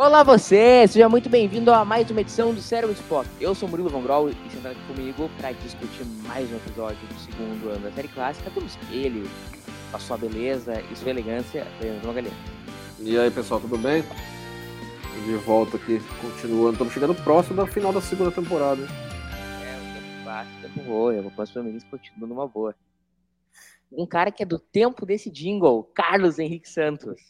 Olá você, seja muito bem-vindo a mais uma edição do Cérebro Spock. Eu sou Murilo Von Grol e sentado aqui comigo para discutir mais um episódio do segundo ano da série clássica temos ele, com a sua beleza e sua elegância, Leandro Magalhães. E aí pessoal, tudo bem? De volta aqui, continuando, estamos chegando próximo da final da segunda temporada. É, o tempo passa, o tempo voa, eu vou para os continua numa boa. Um cara que é do tempo desse jingle, Carlos Henrique Santos.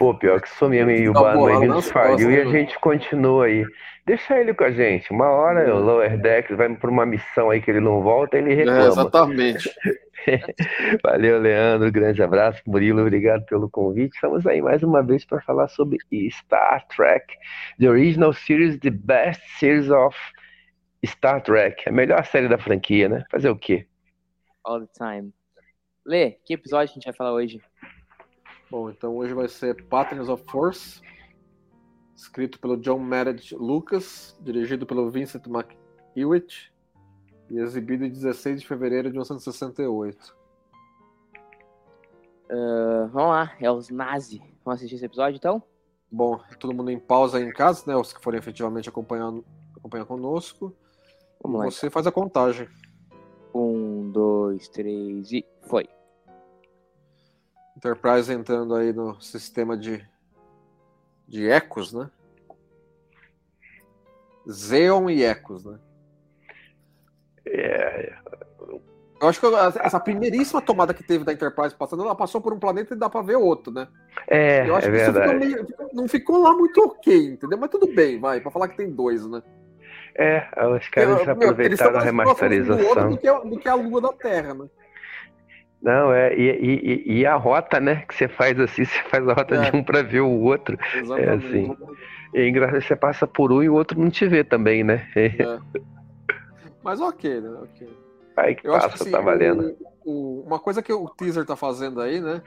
Pô, pior que sou mesmo, e o Tá aí nos faliu e a gente continua aí. Deixa ele com a gente. Uma hora o Lower Deck vai por uma missão aí que ele não volta, ele É, reclama. exatamente. Valeu, Leandro. Grande abraço. Murilo, obrigado pelo convite. Estamos aí mais uma vez para falar sobre Star Trek, the original series, the best series of Star Trek. A melhor série da franquia, né? Fazer o quê? All the time. Lê, que episódio a gente vai falar hoje? Bom, então hoje vai ser Patterns of Force, escrito pelo John Meredith Lucas, dirigido pelo Vincent McEwitt e exibido em 16 de fevereiro de 1968. Ah, vamos lá, é os Nazi. Vamos assistir esse episódio então? Bom, todo mundo em pausa aí em casa, né? Os que forem efetivamente acompanhando, acompanhar conosco. Vamos lá. Você faz a contagem. Um, dois, três e foi. Enterprise entrando aí no sistema de, de ecos, né? Xeon e ecos, né? É, Eu acho que essa primeiríssima tomada que teve da Enterprise passando, ela passou por um planeta e dá pra ver outro, né? é, Eu acho é que isso ficou verdade. meio- não ficou lá muito ok, entendeu? Mas tudo bem, vai, pra falar que tem dois, né? É, os caras aproveitaram a próximos do outro remasterização. do que, do que a Lua da Terra, né? Não, é, e, e- e- e a rota, né, que você faz assim, você faz a rota É. de um para ver o outro. Exatamente. assim. E é engraçado, você passa por um e o outro não te vê também, né? É. Mas ok, né? Ok. Aí que Eu acho passa, que assim, tá valendo. o- o- uma coisa que o teaser tá fazendo aí, né?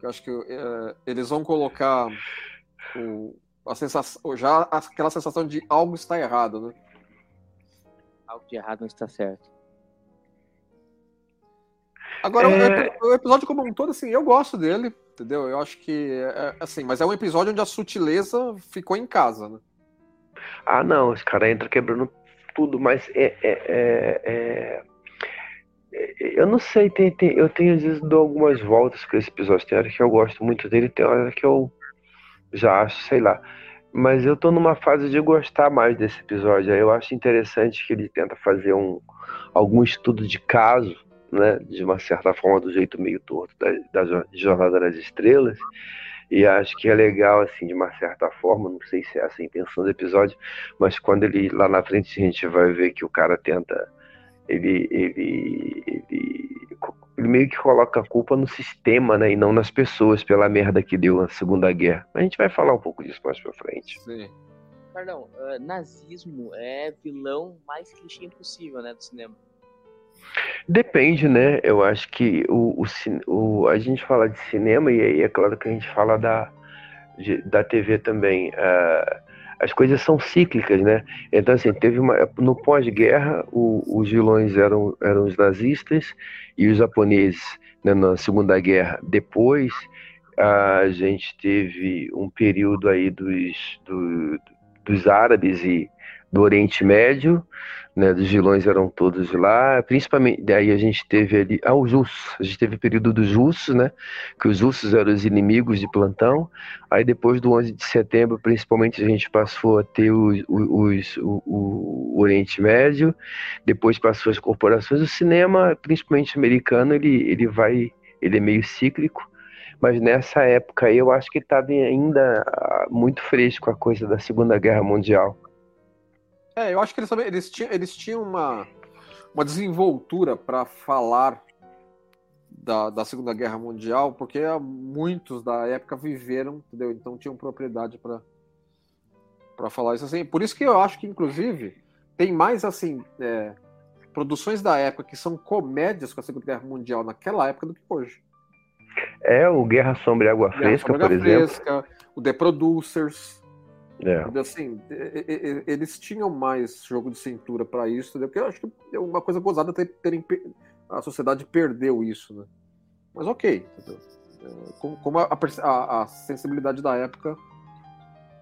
Que eu acho que é, eles vão colocar o, a sensação, já aquela sensação de algo está errado, né? Algo de errado não está certo. Agora, o É. o episódio como um todo, assim, eu gosto dele, entendeu? Eu acho que, é, assim, mas é um episódio onde a sutileza ficou em casa, né? Ah, não, os caras entram quebrando tudo, mas é, é- é- é- é- eu não sei, tem, tem- eu tenho às vezes dou algumas voltas com esse episódio. Tem hora que eu gosto muito dele, tem hora que eu já acho, sei lá. Mas eu tô numa fase de gostar mais desse episódio. Eu acho interessante que ele tenta fazer um, algum estudo de caso, né? De uma certa forma, do jeito meio torto da, da Jo- Jornada das Estrelas. E acho que é legal, assim, de uma certa forma, não sei se é essa a intenção do episódio, mas quando ele, lá na frente, a gente vai ver que o cara tenta, ele, ele, ele, ele meio que coloca a culpa no sistema, né, e não nas pessoas, pela merda que deu na Segunda Guerra. A gente vai falar um pouco disso mais pra frente. Sim. Perdão, ah, nazismo é vilão mais clichê impossível, né, do cinema. Depende, né? Eu acho que o, o, o- a gente fala de cinema e aí é claro que a gente fala da, de- da TV também. ah, as coisas são cíclicas, né? Então, assim, teve uma. No pós-guerra, os vilões eram, eram os nazistas e os japoneses né, na Segunda Guerra. Depois, a gente teve um período aí dos, do- dos árabes e do Oriente Médio, né, dos vilões eram todos lá, principalmente, daí a gente teve ali, ah, os russos, a gente teve o período dos russos, né, que os russos eram os inimigos de plantão, aí depois do 11 de setembro, principalmente, a gente passou a ter os, os, o, o Oriente Médio, depois passou as corporações, o cinema, principalmente americano, ele, ele vai, ele é meio cíclico, mas nessa época aí eu acho que estava ainda ah, muito fresco a coisa da Segunda Guerra Mundial. É, eu acho que eles também eles tinham, eles tinham uma, uma desenvoltura para falar da, da Segunda Guerra Mundial, porque muitos da época viveram, entendeu? Então tinham propriedade para para falar isso assim. Por isso que eu acho que, inclusive, tem mais assim é, produções da época que são comédias com a Segunda Guerra Mundial naquela época do que hoje. É, o Guerra Sombra e Água Guerra Fresca, Sombra por Água exemplo. Fresca, o The Producers. É. Assim, eles tinham mais jogo de cintura para isso, entendeu? porque eu acho que é uma coisa gozada ter, terem, a sociedade perdeu isso, né? Mas ok, entendeu? É, como, como a, a, a, sensibilidade da época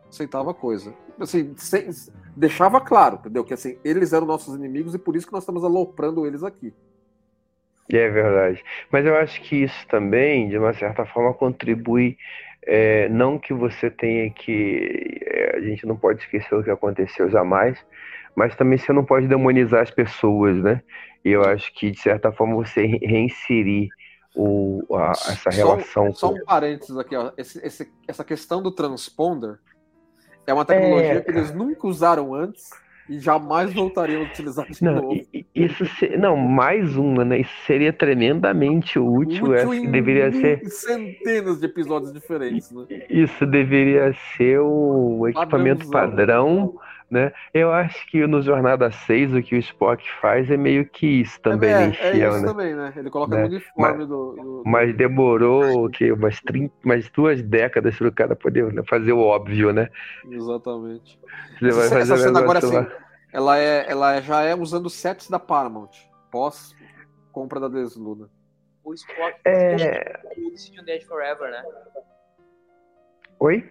aceitava a coisa. Assim, sem, deixava claro, entendeu? Que assim, eles eram nossos inimigos e por isso que nós estamos aloprando eles aqui. É verdade. Mas eu acho que isso também, de uma certa forma, contribui. É, não que você tenha que. É, a gente não pode esquecer o que aconteceu jamais, mas também você não pode demonizar as pessoas, né? E eu acho que, de certa forma, você reinserir o, a, essa relação. Só, com... só um parênteses aqui, ó. Esse, esse, essa questão do transponder é uma tecnologia é, que eles nunca usaram antes e jamais voltariam a utilizar de não, novo. Isso se, não, mais uma, né? Isso seria tremendamente útil. útil em deveria ser centenas de episódios diferentes, né? Isso deveria ser o equipamento padrão né? Eu acho que no Jornada 6 o que o Spock faz é meio que isso também, é, né? É isso né? também, né? Ele coloca né? no uniforme mas, do, do, Mas demorou que umas, 30, umas duas décadas para o cara poder né, fazer o óbvio, né? Exatamente. Você vai fazer essa cena agora assim, ela, é, ela já é usando sets da Paramount, pós compra da Desluna. O Spock é... o Dead Forever, né? Oi?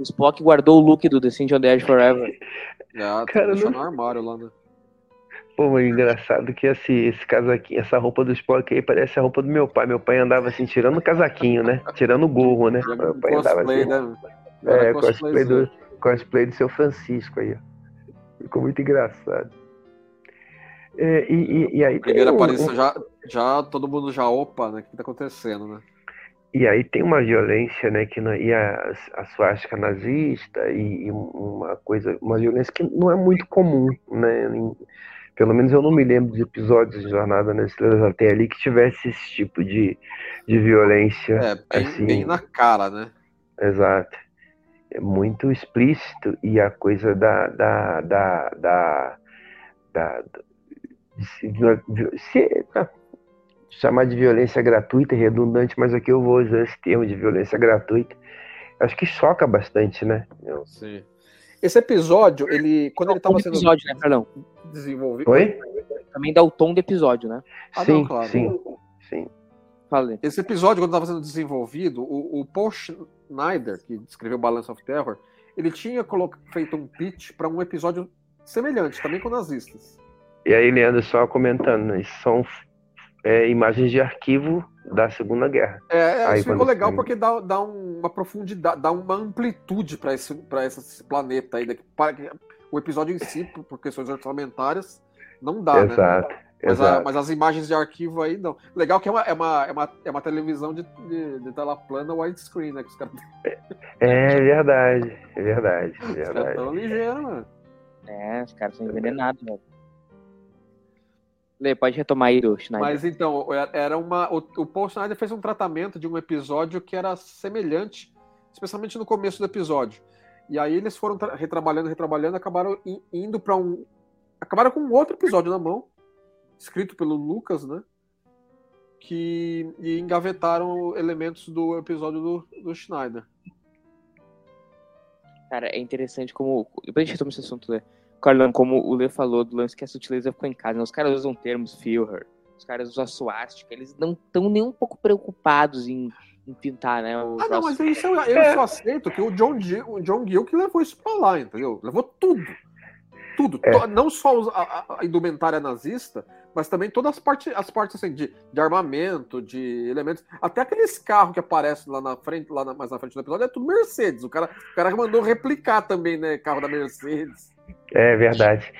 O Spock guardou o look do Descent on the Edge Forever. Ah, Cara, não... no armário lá, né? Pô, mas engraçado que esse, esse casaquinho, essa roupa do Spock aí parece a roupa do meu pai. Meu pai andava assim, tirando o casaquinho, né? Tirando o gorro, né? Meu pai andava assim. Né? É, cosplay do, cosplay do seu Francisco aí, ó. Ficou muito engraçado. É, e, e, e, aí Primeira um, aparição, um... já, já todo mundo já opa, né? O que tá acontecendo, né? E aí tem uma violência, né, que não, e a, a suástica nazista e, e, uma coisa, uma violência que não é muito comum, né, em, pelo menos eu não me lembro de episódios de Jornada nas Estrelas até ali que tivesse esse tipo de, de violência. É, bem, assim, bem na cara, né? Exato. É muito explícito e a coisa da, da, da, da, da, se, se, chamar de violência gratuita é redundante, mas aqui eu vou usar esse termo de violência gratuita. Acho que choca bastante, né? Sim. Esse episódio, ele. Quando ele estava sendo. episódio, né, Carlão? Desenvolvido. Oi? Também dá o tom do episódio, né? Ah, sim, não, claro. sim, sim. Falei. Esse episódio, quando estava sendo desenvolvido, o, o Paul Schneider, que escreveu Balance of Terror, ele tinha feito um pitch para um episódio semelhante, também com nazistas. E aí, Leandro, só comentando, né, isso são é, imagens de arquivo da Segunda Guerra. É, Aí, isso ficou legal porque dá, dá uma profundidade, dá uma amplitude para esse, pra esse planeta aí. Para, o episódio em si, por questões orçamentárias, não dá, exato, né? Mas, exato. A, mas, as imagens de arquivo aí não. Legal que é uma, é uma, é uma, é uma televisão de, de, de tela plana widescreen, né? Que os caras... é, é verdade, é verdade. É verdade. Os caras tão ligeiros, mano. É, os caras são envenenados, velho. Lê, pode retomar aí do Schneider. Mas então, era uma. O, o Paul Schneider fez um tratamento de um episódio que era semelhante, especialmente no começo do episódio. E aí eles foram retrabalhando, retrabalhando, acabaram indo para um. Acabaram com um outro episódio na mão, escrito pelo Lucas, né? Que. E engavetaram elementos do episódio do, do Schneider. Cara, é interessante como. Depois a gente retoma esse assunto, Lê. Carlão, como o Lê falou do lance que a sutileza ficou em casa, né? os caras usam termos Führer, os caras usam a suástica, eles não estão nem um pouco preocupados em, em pintar, né? ah, não, mas isso eu, eu é. só aceito que o John, G, o John Gill que levou isso pra lá, entendeu? Levou tudo. Tudo. É. Não só a, a, indumentária nazista, mas também todas as partes, as partes assim, de, de armamento, de elementos. Até aqueles carros que aparecem lá na frente, lá na, mais na frente do episódio, é tudo Mercedes. O cara, o cara mandou replicar também, né? Carro da Mercedes. É verdade.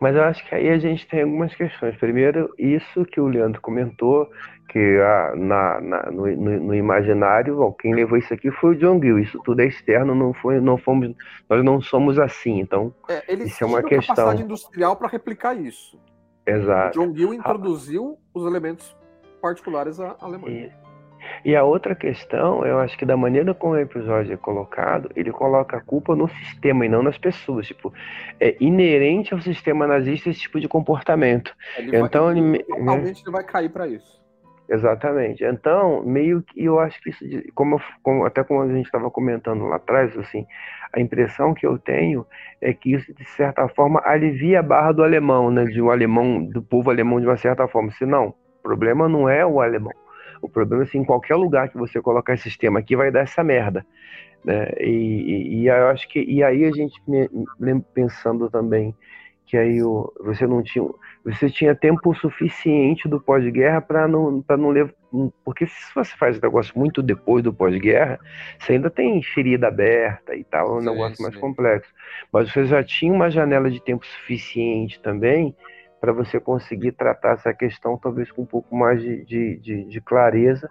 Mas eu acho que aí a gente tem algumas questões. Primeiro, isso que o Leandro comentou, que ah, na, na no, no, imaginário, bom, quem levou isso aqui foi o John Gill. Isso tudo é externo, não foi, não fomos, nós não somos assim. Então, é, isso é uma questão. capacidade industrial para replicar isso. Exato. O John Gill introduziu ah. os elementos particulares à Alemanha. E a outra questão, eu acho que da maneira como o episódio é colocado, ele coloca a culpa no sistema e não nas pessoas. Tipo, é inerente ao sistema nazista esse tipo de comportamento. Ele então, vai, ele, né? ele vai cair para isso. Exatamente. Então, meio que eu acho que isso, como, como até como a gente estava comentando lá atrás, assim, a impressão que eu tenho é que isso de certa forma alivia a barra do alemão, né, de um alemão, do povo alemão de uma certa forma. Se não, o problema não é o alemão. O problema é se em qualquer lugar que você colocar esse sistema aqui vai dar essa merda. Né? E, e, e eu acho que e aí a gente pensando também que aí o, você não tinha você tinha tempo suficiente do pós-guerra para não para não levar porque se você faz um negócio muito depois do pós-guerra você ainda tem ferida aberta e tal é um sim, negócio sim. mais complexo mas você já tinha uma janela de tempo suficiente também para você conseguir tratar essa questão talvez com um pouco mais de, de, de, de clareza,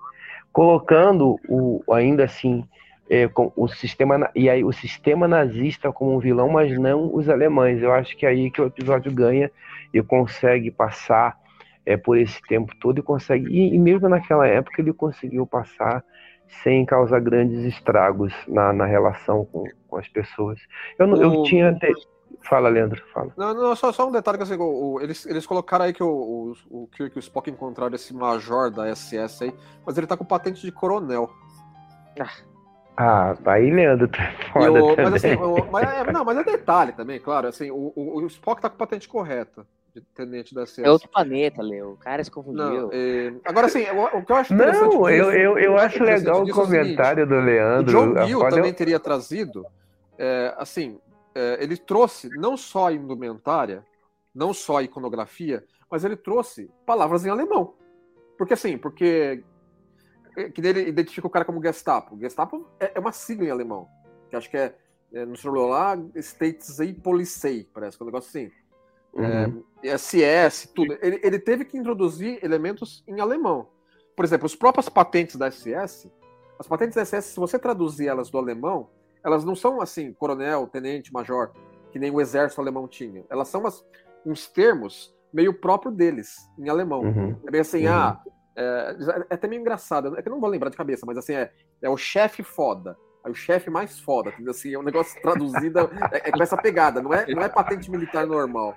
colocando o ainda assim é, com o sistema e aí o sistema nazista como um vilão, mas não os alemães. Eu acho que é aí que o episódio ganha e consegue passar é, por esse tempo todo e consegue e, e mesmo naquela época ele conseguiu passar sem causar grandes estragos na, na relação com, com as pessoas. Eu, eu tinha até Fala, Leandro, fala. Não, não só, só um detalhe que assim, o, o, eles, eles colocaram aí que o, o, o Kirk e o Spock encontraram esse major da SS aí, mas ele tá com patente de coronel. Ah, aí, Leandro, tá foda o, Mas assim, o, mas é, não, mas é detalhe também, claro, assim, o, o, o Spock tá com patente correta de tenente da SS. É outro planeta, Leo. O cara se confundiu. Não, é... Agora, assim, o, o, que eu acho Não, eu, eu, eu acho legal o comentário do Leandro. O John Gill também eu... teria trazido, é, assim, é, ele trouxe não só a indumentária, não só a iconografia, mas ele trouxe palavras em alemão. Porque assim, porque é, que ele identifica o cara como Gestapo. Gestapo é, é uma sigla em alemão, que acho que é, é no celular States Polizei, parece que é um negócio assim. Uhum. É, SS, tudo. Ele, ele teve que introduzir elementos em alemão. Por exemplo, as próprias patentes da SS, as patentes da SS, se você traduzir elas do alemão, elas não são assim, coronel, tenente, major, que nem o exército alemão tinha. Elas são umas, uns termos meio próprio deles, em alemão. Uhum. É bem assim, uhum. ah, é, é, até meio engraçado, é que eu não vou lembrar de cabeça, mas assim, é, é o chefe foda. Aí o chefe mais foda? Assim, é um negócio traduzido, é, é, com essa pegada, não é, não é patente militar normal.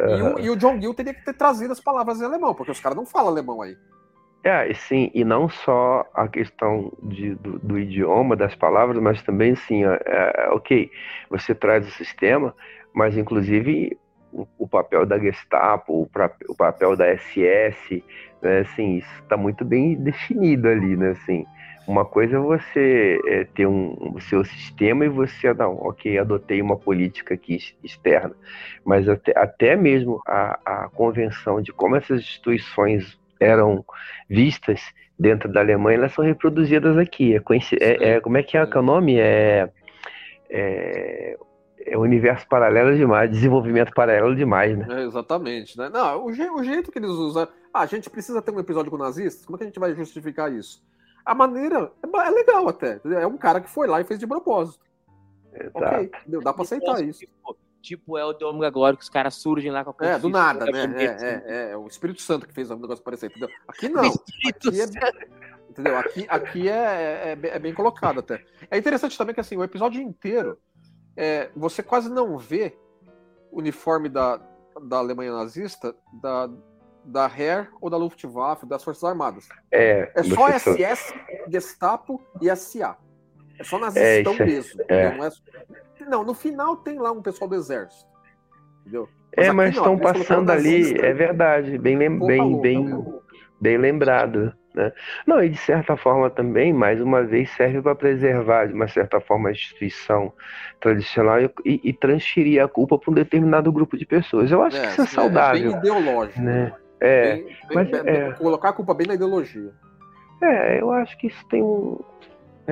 E, o, e o John Gill teria que ter trazido as palavras em alemão, porque os caras não falam alemão aí. É, sim, e não só a questão de, do, do, idioma, das palavras, mas também, sim, é, é, ok, você traz o sistema, mas inclusive o, o papel da Gestapo, o, o, papel da SS, né, assim, isso está muito bem definido ali, né, assim, uma coisa é você é, ter um, o seu sistema e você, não, ok, adotei uma política aqui externa, mas até, até mesmo a, a convenção de como essas instituições eram vistas dentro da Alemanha, elas são reproduzidas aqui. É, é, é como é que é, que é o nome? É, é, é universo paralelo demais, desenvolvimento paralelo demais, né? É, exatamente, né? Não, o, je, o, jeito que eles usam. Ah, a gente precisa ter um episódio com nazistas? Como é que a gente vai justificar isso? A maneira é, é legal até. É um cara que foi lá e fez de propósito. Exato. Ok, dá pra aceitar isso. Tipo é o de Ômega Glória, que os caras surgem lá com a coisa. É, do nada, né? É, é, é, o Espírito Santo que fez um negócio parecer, entendeu? Aqui não. Aqui é, entendeu? Aqui, aqui é, é, é, bem colocado até. É interessante também que assim, o episódio inteiro, é, você quase não vê o uniforme da, da Alemanha nazista, da, da Heer ou da Luftwaffe, das Forças Armadas. É, é só SS, Gestapo e SA. É só nazistão é, mesmo. É. Não é não, no final tem lá um pessoal do exército. Entendeu? Mas é, mas estão passando ali, é verdade, bem, bem, bem, bem lembrado. Né? Não, e de certa forma também, mais uma vez, serve para preservar, de uma certa forma, a instituição tradicional e, e transferir a culpa para um determinado grupo de pessoas. Eu acho é, que isso é saudável. É bem ideológico. Né? É, bem, mas, bem, é, colocar a culpa bem na ideologia. É, eu acho que isso tem um,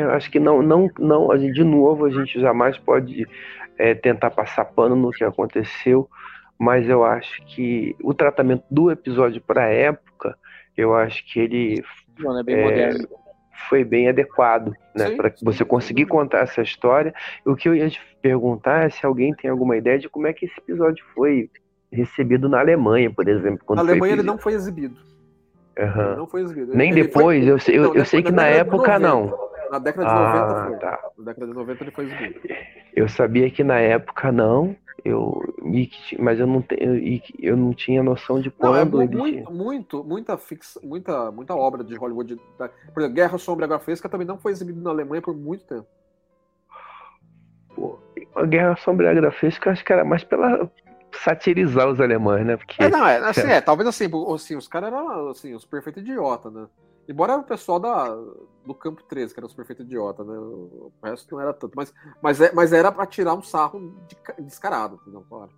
eu acho que não, não, não, de novo, a gente jamais pode é, tentar passar pano no que aconteceu, mas eu acho que o tratamento do episódio para a época, eu acho que ele é bem é, foi bem adequado, né, para você conseguir contar essa história. O que eu ia te perguntar é se alguém tem alguma ideia de como é que esse episódio foi recebido na Alemanha, por exemplo. na Alemanha ele não foi exibido. Ele não foi exibido. Nem Ele depois, foi- eu, sei- eu, Não, eu depois sei que da na época 90. não. Na década de 90 Ah, foi. tá. Na década de 90 ele foi exibido. Eu sabia que na época não, eu, mas eu não, tenho, eu não tinha noção de Não, é quando ele tinha. muito, muito, muita, fix, muita, muita obra de Hollywood. da- Por exemplo, Guerra Sombra Água Fresca também não foi exibido na Alemanha por muito tempo. Pô, a Guerra Sombra Fresca, eu acho que era mais pela satirizar os alemães, né? Porque É, não, é, assim, é, talvez assim, assim, os caras eram assim, os perfeitos idiota, né? Embora o pessoal da, do Campo 13, que era os perfeitos idiota, né? O resto não era tanto. Mas, mas, é, mas era pra tirar um sarro de ca- descarado, entendeu? Claro.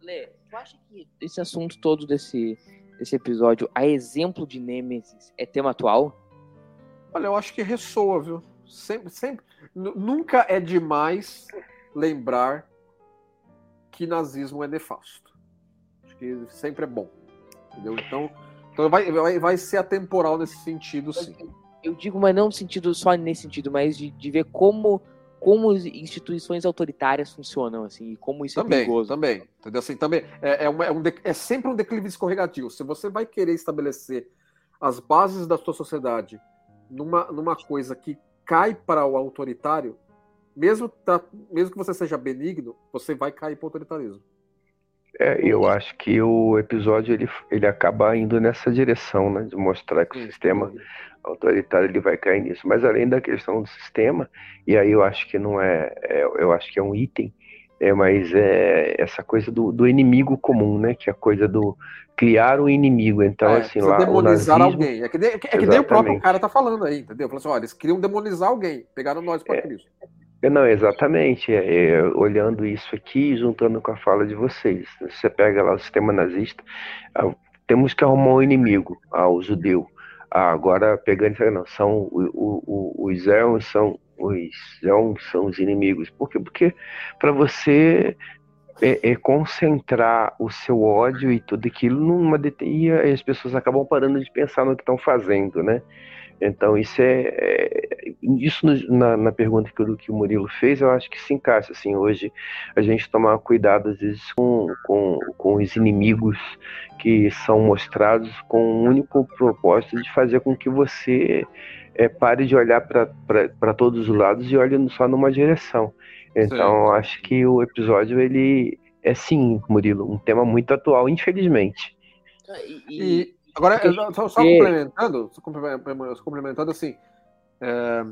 Lê, tu acha que esse assunto todo desse, desse episódio, a exemplo de Nemesis, é tema atual? Olha, eu acho que ressoa, viu? Sempre, sempre. nu- Nunca é demais lembrar que nazismo é nefasto. Acho que sempre é bom. Entendeu? Então, então vai, vai, vai ser atemporal nesse sentido, sim. Eu digo, mas não sentido só nesse sentido, mas de, de ver como, como instituições autoritárias funcionam, assim, e como isso é Também, perigoso. também. Entendeu? Assim, também é, é, uma- é um de- é sempre um declive escorregativo. Se você vai querer estabelecer as bases da sua sociedade numa, numa coisa que cai para o autoritário, mesmo, tá- mesmo que você seja benigno, você vai cair para o autoritarismo. É, eu acho que o episódio ele, ele acaba indo nessa direção, né? De mostrar que o sistema autoritário ele vai cair nisso. Mas além da questão do sistema, e aí eu acho que não é, é- eu acho que é um item, é, mas é essa coisa do, do inimigo comum, né? Que é a coisa do criar um inimigo. Então, É, assim, lá o demonizar nazismo, alguém. É que, nem, é que- nem o próprio cara tá falando aí, entendeu? Falou assim, olha, eles queriam demonizar alguém, pegaram nós para É. Cristo. Não, exatamente. É, é, olhando isso aqui, juntando com a fala de vocês. Você pega lá o sistema nazista, ah, temos que arrumar um inimigo, ah, o judeu. Ah, agora, pegando isso não, são o- o- o- os Zéons são os são os inimigos. Por quê? Porque para você é, é concentrar o seu ódio e tudo aquilo numa e as pessoas acabam parando de pensar no que estão fazendo, né? Então isso é, é- isso na, na pergunta que o, que o Murilo fez, eu acho que se encaixa assim hoje a gente tomar cuidado às vezes com, com, com os inimigos que são mostrados com o único propósito de fazer com que você é, pare de olhar para todos os lados e olhe só numa direção. Então eu acho que o episódio ele é sim, Murilo, um tema muito atual, infelizmente. E, e- E agora, só, só complementando, só complementando, só complementando assim, é,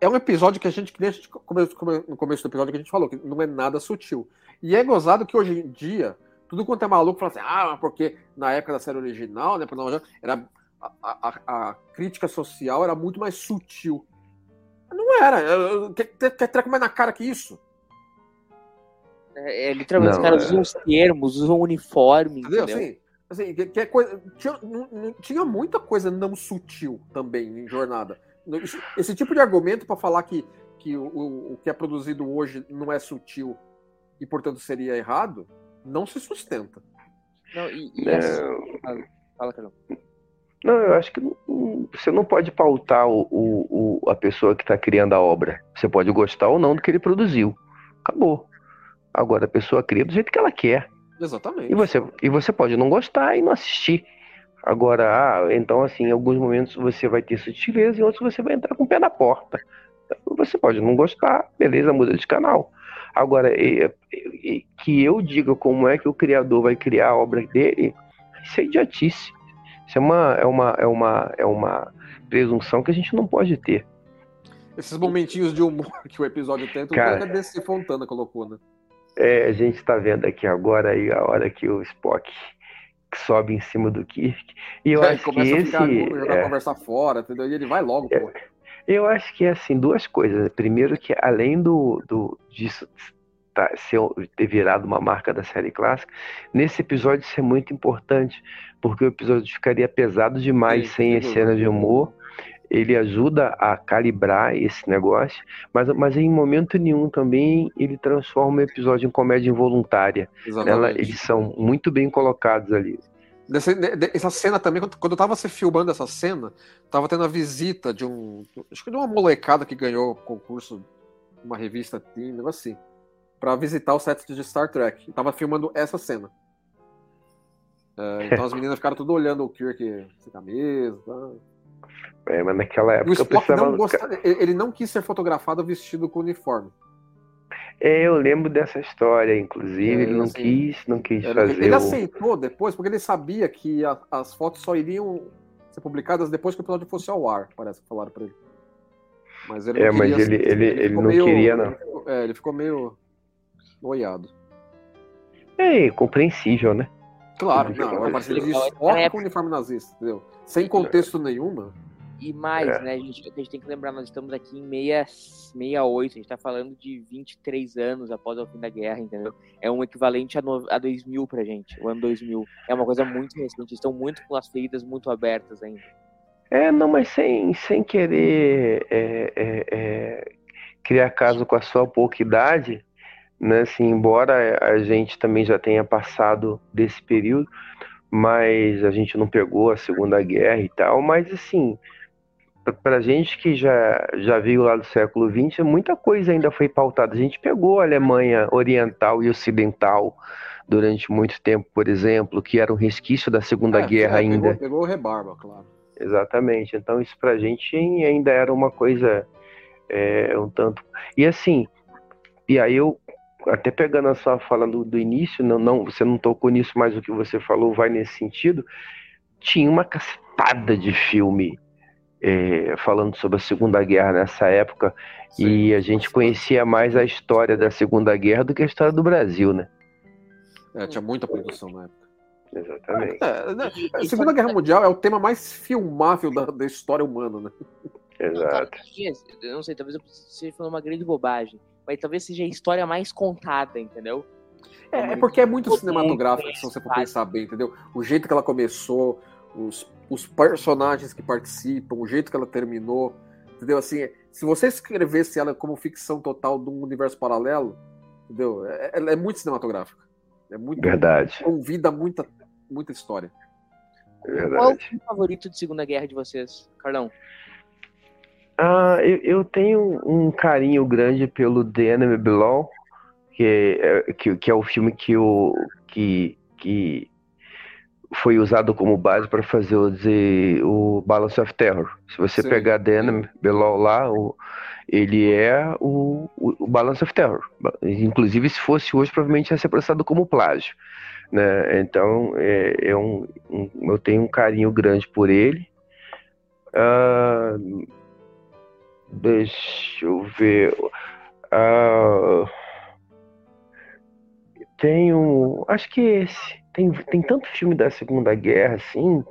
é um episódio que a gente, que nem a gente come- come- no começo do episódio que a gente falou, que não é nada sutil. E é gozado que hoje em dia, tudo quanto é maluco fala assim, ah, porque na época da série original, né, era, a, a- a crítica social era muito mais sutil. Não era, quer treco mais na cara que isso. é, é, literalmente, Não, os caras é- usam os termos, usam uniforme, Entendeu? entendeu? Assim, assim que, que é coisa, tinha, não- não- tinha muita coisa não sutil também em jornada. Esse, esse tipo de argumento para falar que, que o, o, que é produzido hoje não é sutil e, portanto, seria errado, não se sustenta. Não, e, e assim, fala, fala, Carol. Não, eu acho que não- você não pode pautar o, o- o- a pessoa que está criando a obra. Você pode gostar ou não do que ele produziu. Acabou. Agora a pessoa cria do jeito que ela quer. Exatamente. E você, e você pode não gostar e não assistir. Agora, ah, então assim, em alguns momentos você vai ter sutileza e em outros você vai entrar com o pé na porta. Você pode não gostar, beleza, muda de canal. Agora, é- é- que eu diga como é que o criador vai criar a obra dele, isso é idiotice. Isso é uma, é uma, é uma, é uma presunção que a gente não pode ter. Esses momentinhos de humor que o episódio tem, tudo Cara. é DC Fontana colocou, né? É, a gente está vendo aqui agora aí a hora que o Spock sobe em cima do Kirk. E eu Aí acho que esse. ficar, é, a conversa fora, entendeu? E ele vai logo, pô. Eu acho que é assim, duas coisas. Primeiro que além do, do disso tá, ser, ter virado uma marca da série clássica, nesse episódio isso é muito importante, porque o episódio ficaria pesado demais Sim, sem as cenas de humor. Ele ajuda a calibrar esse negócio, mas, mas em momento nenhum também ele transforma o episódio em comédia involuntária. Ela, eles são muito bem colocados ali. Essa cena também, quando, quando eu tava se filmando essa cena, tava tendo a visita de um. Acho que de uma molecada que ganhou concurso uma revista Teen, um negócio assim. Pra visitar o set de Star Trek. Eu tava filmando essa cena. É, então as meninas ficaram tudo olhando o Kirk sem camisa. Tá? É, mas naquela época precisava. não gosta, ele ele não quis ser fotografado vestido com uniforme. É, eu lembro dessa história, inclusive. É, ele não assim, quis, não quis Ele, fazer. ele o- aceitou depois, porque ele sabia que a- as fotos só iriam ser publicadas depois que o episódio fosse ao ar, parece que falaram pra ele. Mas ele não É, mas queria- ele- ele- ele ficou não queria, não. ele ficou- É, ele ficou meio noiado. É, compreensível, né? Claro, Ele não, meio- de Ele- é- com uniforme nazista, entendeu? Sem contexto nenhuma. E mais, É. né, a gente, a gente tem que lembrar, nós estamos aqui em 6, 68, a gente tá falando de 23 anos após o fim da guerra, entendeu? É um equivalente a, no, a 2000 pra gente, o ano 2000. É uma coisa muito recente, estão muito com as feridas muito abertas ainda. É, não, mas sem, sem querer é, é, é, criar caso com a sua pouca idade, né? Assim, embora a gente também já tenha passado desse período, mas a gente não pegou a Segunda Guerra e tal, mas assim, pra gente que já, já veio lá do século XX, muita coisa ainda foi pautada. A gente pegou a Alemanha Oriental e Ocidental durante muito tempo, por exemplo, que era um resquício da Segunda É, Guerra é, pegou- ainda. Pegou o rebarba, claro. Exatamente. Então isso pra gente ainda era uma coisa é, um tanto. E assim, e aí eu até pegando a sua fala do, do início, não, não, você não tocou nisso, mas o que você falou vai nesse sentido. Tinha uma cacetada de filme é, falando sobre a Segunda Guerra nessa época e a gente conhecia mais a história da Segunda Guerra do que a história do Brasil, né? É, tinha muita produção na época. Exatamente. É, né, a Segunda Guerra Mundial é o tema mais filmável da, da história humana, né? Exato. Eu não sei, talvez eu esteja falando uma grande bobagem, mas talvez seja a história mais contada, entendeu? É, é porque é muito cinematográfico, se você for pensar bem, entendeu? O jeito que ela começou, os, os personagens que participam, o jeito que ela terminou, entendeu? Assim, se você escrevesse ela como ficção total de um universo paralelo, entendeu? É- Ela é muito cinematográfica. É muito. Verdade. Convida muita, muita história. Qual é o Verdade. filme favorito de Segunda Guerra de vocês, Carlão? Ah, eu, eu tenho um carinho grande pelo The Enemy Below, que é, que, que é o filme que, o, que, que foi usado como base para fazer o, o Balance of Terror. Se você Sim, pegar The. Enemy Below lá, o, ele é o, o, Balance of Terror. Inclusive, se fosse hoje, provavelmente ia ser processado como plágio. Né? Então, é, é um, um- eu tenho um carinho grande por ele. Ah, Deixa eu ver. Ah, tem um. Acho que esse. Tem, tem tanto filme da Segunda Guerra, assim,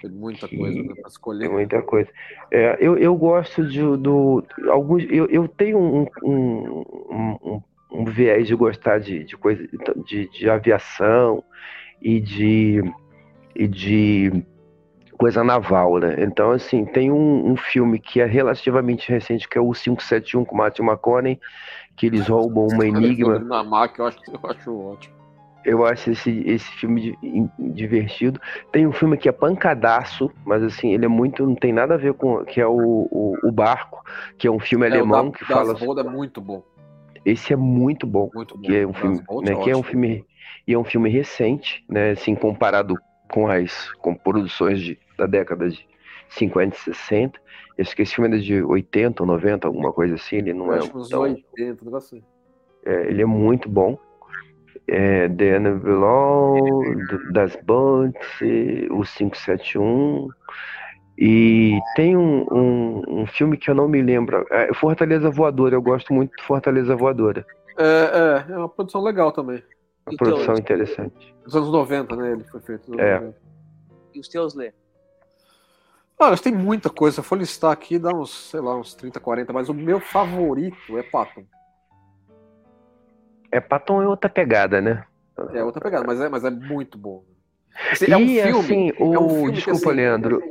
Tem muita coisa né, pra escolher. tem muita coisa. É, eu, eu gosto de, do. Alguns, eu, eu tenho um, um, um, um- um viés de gostar de, de coisa de, de aviação e de, e de coisa naval, né? Então, assim, tem um, um filme que é relativamente recente, que é o 571 com Matthew McConaughey, que eles roubam uma enigma. Na máquina, eu acho, eu acho ótimo. Eu acho esse, esse filme divertido. Tem um filme que é pancadaço, mas assim, ele é muito. não tem nada a ver com. que é o, o, o Barco, que é um filme É, o alemão da- que fala. Rodas é muito bom. Esse é muito bom. Muito bom. Que é um filme, né, que é um filme. E é um filme recente, né? Assim, comparado com as com produções de, da década de 50 e 60. Acho que esse filme é de 80 ou 90, alguma coisa assim. Ele não Eu é acho uns tão, 80, um negócio assim. é, ele é muito bom. É, The End Below, das Bunts, o 571. E tem um, um, um filme que eu não me lembro. É Fortaleza Voadora. Eu gosto muito de Fortaleza Voadora. É, é, é uma produção legal também. Uma E o produção interessante. Dos anos 90, né? Ele foi feito. É. 90. E os teus, Lê? Ah, mas tem muita coisa. Se eu for listar aqui, dá uns, sei lá, uns 30, 40, mas o meu favorito é Patton. É, Patton é outra pegada, né? É outra pegada, mas é, mas é muito bom. Assim, E é um filme. assim, o, é um filme que, desculpa, assim, Leandro,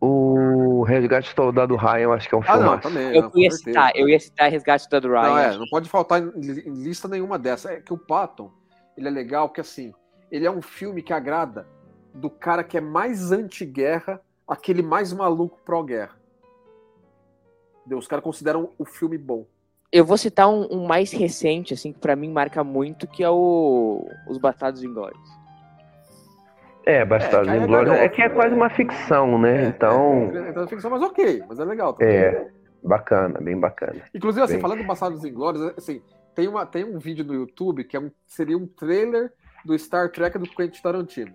o Resgate do Soldado Ryan, eu acho que é um Ah, filme. não, também. Eu não, ia citar, eu ia citar Resgate do Ryan. Não, é, não pode faltar em, em lista nenhuma dessa. É que o Patton, ele é legal porque, assim, ele é um filme que agrada do cara que é mais anti-guerra, aquele mais maluco pró-guerra. Os caras consideram o filme bom. Eu vou citar um, um mais recente, assim, que pra mim marca muito, que é o Os Batados Inglórios. É, Bastardos É, é Inglórios. É galhofa, que é quase uma ficção, né? então, É, então ficção, mas ok, mas é legal. também. é, bacana, bem bacana. Inclusive, assim, Bem. falando do Bastardos Inglórios, assim, tem, uma, tem um vídeo no YouTube que é um, seria um trailer do Star Trek do Quentin Tarantino.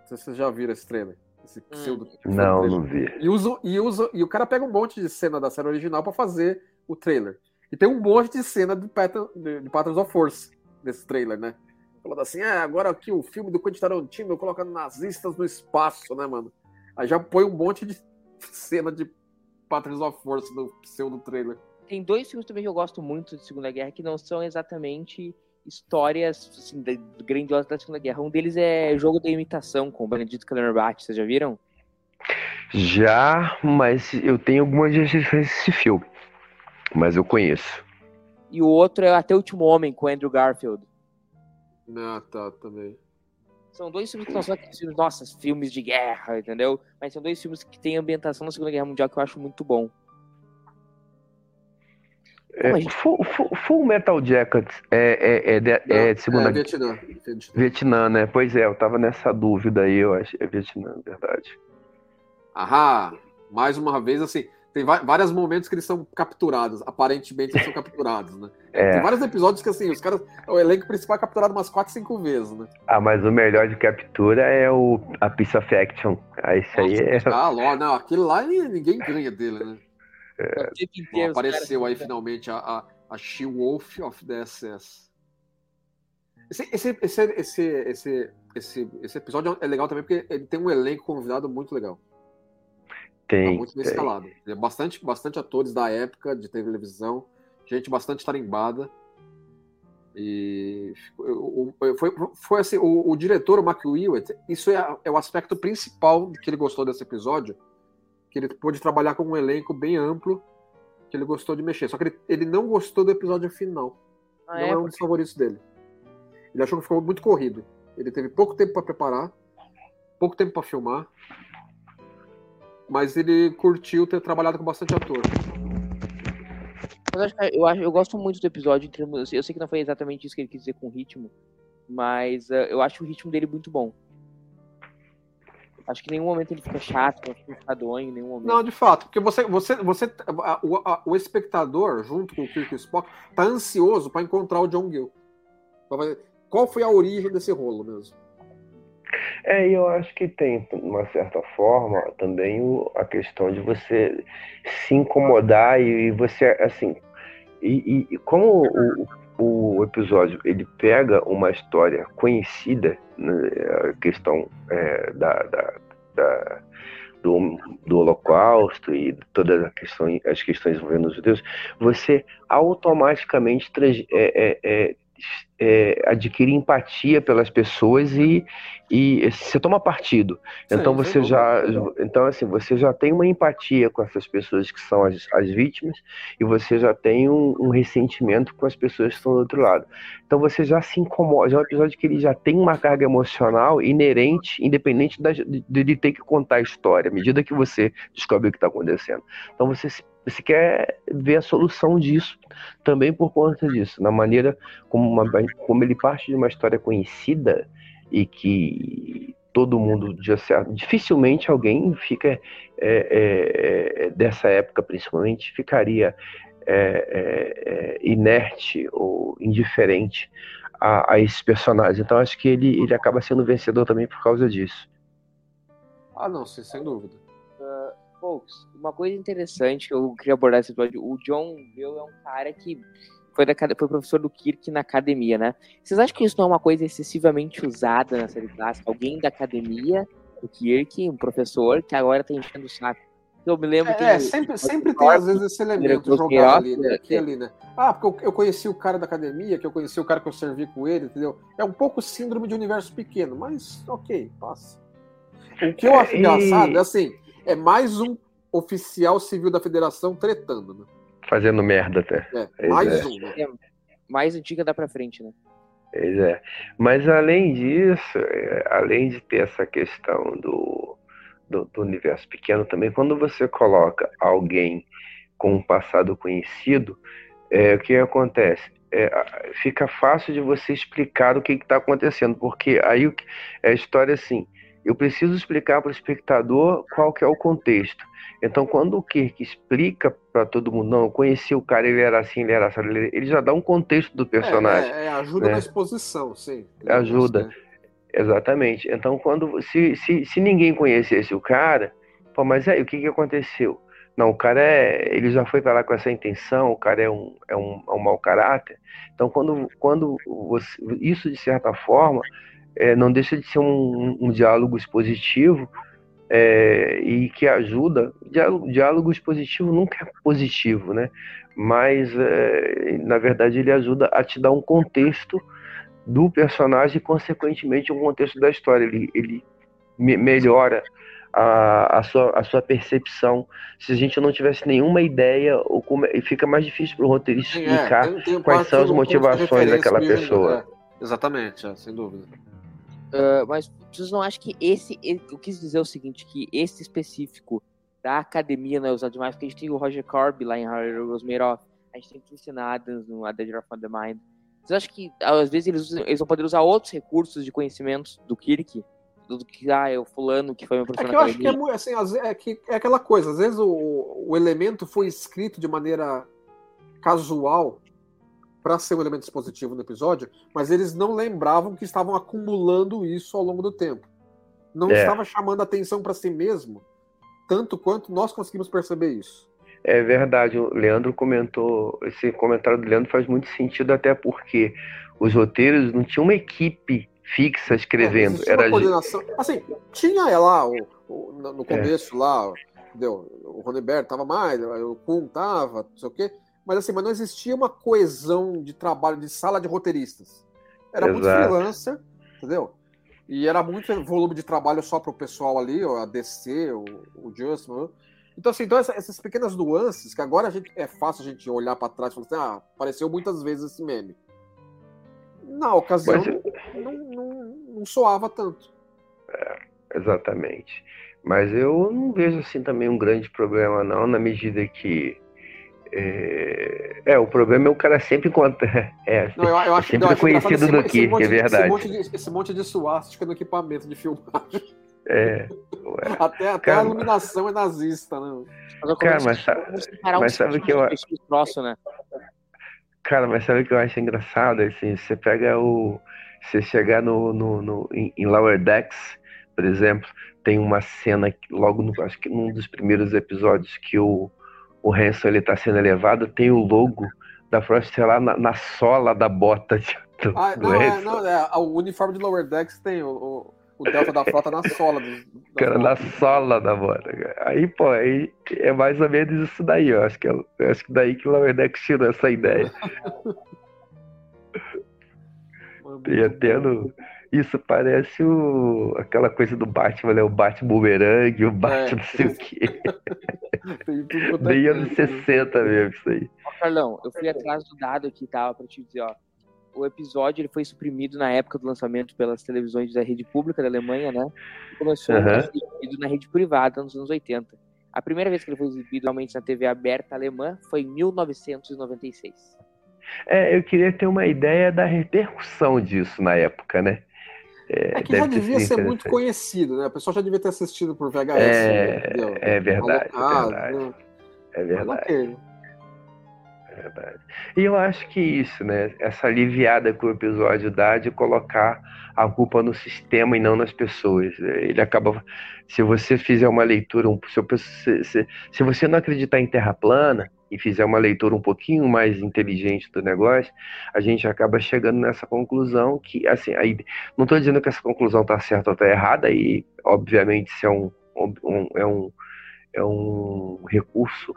Não sei se vocês já viram esse trailer. Esse pseudo Não, não vi. E, usa, e, usa, e o cara pega um monte de cena da série original pra fazer o trailer. E tem um monte de cena de, Patton, de, de Patterns of Force nesse trailer, né? Falando assim, ah, agora aqui o filme do Quentin Tarantino colocando nazistas no espaço, né, mano? Aí já põe um monte de cena de Patterns of Force no pseudo trailer. Tem dois filmes também que eu gosto muito de Segunda Guerra que não são exatamente histórias assim, da- grandiosas da Segunda Guerra. Um deles é Jogo da Imitação, com o Benedito Cumberbatch. Vocês já viram? Já, mas eu tenho algumas restrições desse filme. Mas eu conheço. E o outro é Até o Último Homem, com o Andrew Garfield. Ah, tá, também. São dois filmes que não são aqueles filmes, nossa, filmes de guerra, entendeu? Mas são dois filmes que têm ambientação na Segunda Guerra Mundial que eu acho muito bom. É, Full, Full- Full Metal Jacket é, é, é, de, é de Segunda É, Vietnã. Vietnã. Né? Pois é, eu tava nessa dúvida aí, eu acho. É Vietnã, verdade. Ahá, mais uma vez, assim, tem vários momentos que eles são capturados. Aparentemente eles são capturados, né? É. Tem vários episódios que, assim, os caras. O elenco principal é capturado umas 4, 5 vezes, né? Ah, mas o melhor de captura é o a Piece of Action. Ah, esse aí é. Ah, ló, não, aquele lá ninguém ganha dele, né? Tempo Bom, apareceu caras- aí finalmente a, a, a She-Wolf of the SS. Esse, esse, esse, esse, esse, esse, esse episódio é legal também porque ele tem um elenco convidado muito legal. Tá Tem. muito bem tem. escalado. É bastante, bastante atores da época de televisão, gente bastante tarimbada. E foi, foi assim, o, o diretor, o Mark Hewitt, isso é, é o aspecto principal que ele gostou desse episódio, que ele pôde trabalhar com um elenco bem amplo, que ele gostou de mexer. Só que ele, ele não gostou do episódio final. Ah, não é, é um dos favoritos dele. Ele achou que ficou muito corrido. Ele teve pouco tempo para preparar, pouco tempo para filmar, mas ele curtiu ter trabalhado com bastante ator. Eu acho eu, gosto muito do episódio. Eu sei, que não foi exatamente isso que ele quis dizer com o ritmo, mas eh, eu acho o ritmo dele muito bom. Acho que em nenhum momento ele fica chato, não fica em nenhum momento. Não, de fato, porque você, você, você, a- o, a- o espectador, junto com o Kirk e o Spock, tá ansioso para encontrar o John Gill. Qual foi a origem desse rolo mesmo? É, e eu acho que tem, de uma certa forma, também o- a questão de você se incomodar e, e você, assim, e, e- e como o, o episódio ele pega uma história conhecida, né, a questão é, da, da- da- do, do Holocausto e todas as questões, as questões envolvendo os judeus, você automaticamente trans- é, é, é, adquire empatia pelas pessoas e, e você toma partido. Sim, Então você já, então assim, você já tem uma empatia com essas pessoas que são as, as vítimas e você já tem um, um ressentimento com as pessoas que estão do outro lado. Então você já se incomoda. Já é um episódio que ele já tem uma carga emocional inerente, independente da, de, de ter que contar a história, à medida que você descobre o que está acontecendo. Então você se- você quer ver a solução disso também por conta disso, na maneira como, uma- como ele parte de uma história conhecida e que todo mundo já sabe, dificilmente alguém fica é, é, é, dessa época principalmente ficaria é, é, é, inerte ou indiferente a, a esses personagens. Então acho que ele, ele acaba sendo vencedor também por causa disso. Ah, não, sim, sem dúvida. Folks, uma coisa interessante que eu queria abordar nesse episódio, o John Bill é um cara que foi, da, foi professor do Kirk na academia, né? Vocês acham que isso não é uma coisa excessivamente usada na série clássica? Alguém da academia, do Kirk, um professor, que agora tá enchendo o saco. Eu me lembro que... É, sempre, sempre tem, às vezes, esse elemento jogado ali, né? né? Aqui e ali, né? Ah, porque eu, eu conheci o cara da academia, que eu conheci o cara que eu servi com ele, entendeu? É um pouco síndrome de universo pequeno, mas ok, passa. O que eu acho É, e- engraçado é assim, é mais um oficial civil da federação tretando, né? Fazendo merda até. É, Pois mais é. um, né? Mais antiga dá pra frente, né? Pois é. Mas além disso, é, além de ter essa questão do, do, do universo pequeno também, quando você coloca alguém com um passado conhecido, é, o que acontece? é, fica fácil de você explicar o que está acontecendo, porque aí é a história assim, eu preciso explicar para o espectador qual que é o contexto. Então, quando o Kirk explica para todo mundo, não, eu conheci o cara, ele era assim, ele era assim, ele já dá um contexto do personagem. É, é, é ajuda né? na exposição, sim. Ajuda, exatamente. Então, quando se, se, se ninguém conhecesse o cara, pô, mas aí, o que, que aconteceu? Não, o cara é, ele já foi para lá com essa intenção, o cara é um, é um, é um mau caráter. Então, quando, quando você, isso, de certa forma, é, não deixa de ser um, um diálogo expositivo é, e que ajuda. Diálogo, diálogo expositivo nunca é positivo, né? Mas, é, na verdade, ele ajuda a te dar um contexto do personagem e, consequentemente, um contexto da história. Ele, ele me melhora a, a, sua, a sua percepção. Se a gente não tivesse nenhuma ideia, ou como, é, fica mais difícil para o roteirista explicar é, tem, tem quais são as motivações daquela pessoa. É, exatamente, é, sem dúvida. Uh, mas vocês não acham que esse. Eu quis dizer o seguinte: que esse específico da academia não é usado demais, porque a gente tem o Roger Corby lá em Harry Rosmerov, a gente tem Christian Adams no A Dead of the Mind. Vocês acham que às vezes eles, usam, eles vão poder usar outros recursos de conhecimentos do Kirk do que, ah, é o fulano que foi meu professor é que eu acho que é, assim, é, que é aquela coisa, às vezes o, o elemento foi escrito de maneira casual para ser um elemento expositivo no episódio, mas eles não lembravam que estavam acumulando isso ao longo do tempo. Não é. estava chamando atenção para si mesmo, tanto quanto nós conseguimos perceber isso. É verdade, o Leandro comentou, esse comentário do Leandro faz muito sentido, até porque os roteiros não tinham uma equipe fixa escrevendo. É, era coordenação. Assim, tinha lá o, o no é. começo é. lá, entendeu? O Ronenberg tava mais, o Kuhn tava, não sei o quê. Mas assim, mas não existia uma coesão de trabalho de sala de roteiristas. Era Exato. muito freelancer, entendeu? E era muito volume de trabalho só para o pessoal ali, a DC, o, o Justman. Então, assim, então essas pequenas nuances, que agora a gente, é fácil a gente olhar para trás e falar assim, ah, apareceu muitas vezes esse meme na ocasião Mas... não, não, não, soava tanto. É, exatamente. Mas eu não vejo assim também um grande problema, não, na medida que. É, é o problema é o cara sempre encontra. É, não, eu, eu acho, sempre eu conhecido do que, é verdade. Esse monte, de, esse monte de suástica no equipamento de filmagem. É. Até, até cara, a iluminação é nazista, né? Cara, mas, sabe, mas sabe que eu. Troço, né? Cara, mas sabe o que eu acho engraçado? Assim, você pega o. Você chegar no, no, no em, em Lower Decks, por exemplo, tem uma cena logo no, acho que num dos primeiros episódios que o, o Hanson ele tá sendo elevado, tem o logo da Frost lá na, na sola da bota de, do, ah, não, é, não, é, o uniforme de Lower Decks tem o, o Delta da frota na sola. Do, cara, na sola da bota. Aí, pô, aí é mais ou menos isso daí, ó. Acho que, é, acho que daí que o Lower Deck tirou essa ideia. e até no... Isso parece o... aquela coisa do Batman, né? O Batman Boomerang, o Batman é. não sei o quê. Bem anos 60 mesmo, isso aí. Ó, Carlão, eu fui atrás do dado aqui, tava, pra te dizer, ó o episódio ele foi suprimido na época do lançamento pelas televisões da rede pública da Alemanha, né? E começou uhum. a ser exibido na rede privada nos anos 80. A primeira vez que ele foi exibido realmente na TV aberta alemã foi em 1996. É, eu queria ter uma ideia da repercussão disso na época, né? É, é que já devia ser muito conhecido, né? O pessoal já devia ter assistido por VHS. É, né? é verdade, Alocado, é verdade. Né? É verdade verdade. E eu acho que isso, né? Essa aliviada que o episódio dá de colocar a culpa no sistema e não nas pessoas. Ele acaba. Se você fizer uma leitura, se, se, se você não acreditar em terra plana e fizer uma leitura um pouquinho mais inteligente do negócio, a gente acaba chegando nessa conclusão que, assim, aí, não estou dizendo que essa conclusão está certa ou está errada, e obviamente isso é um, um, é um, é um recurso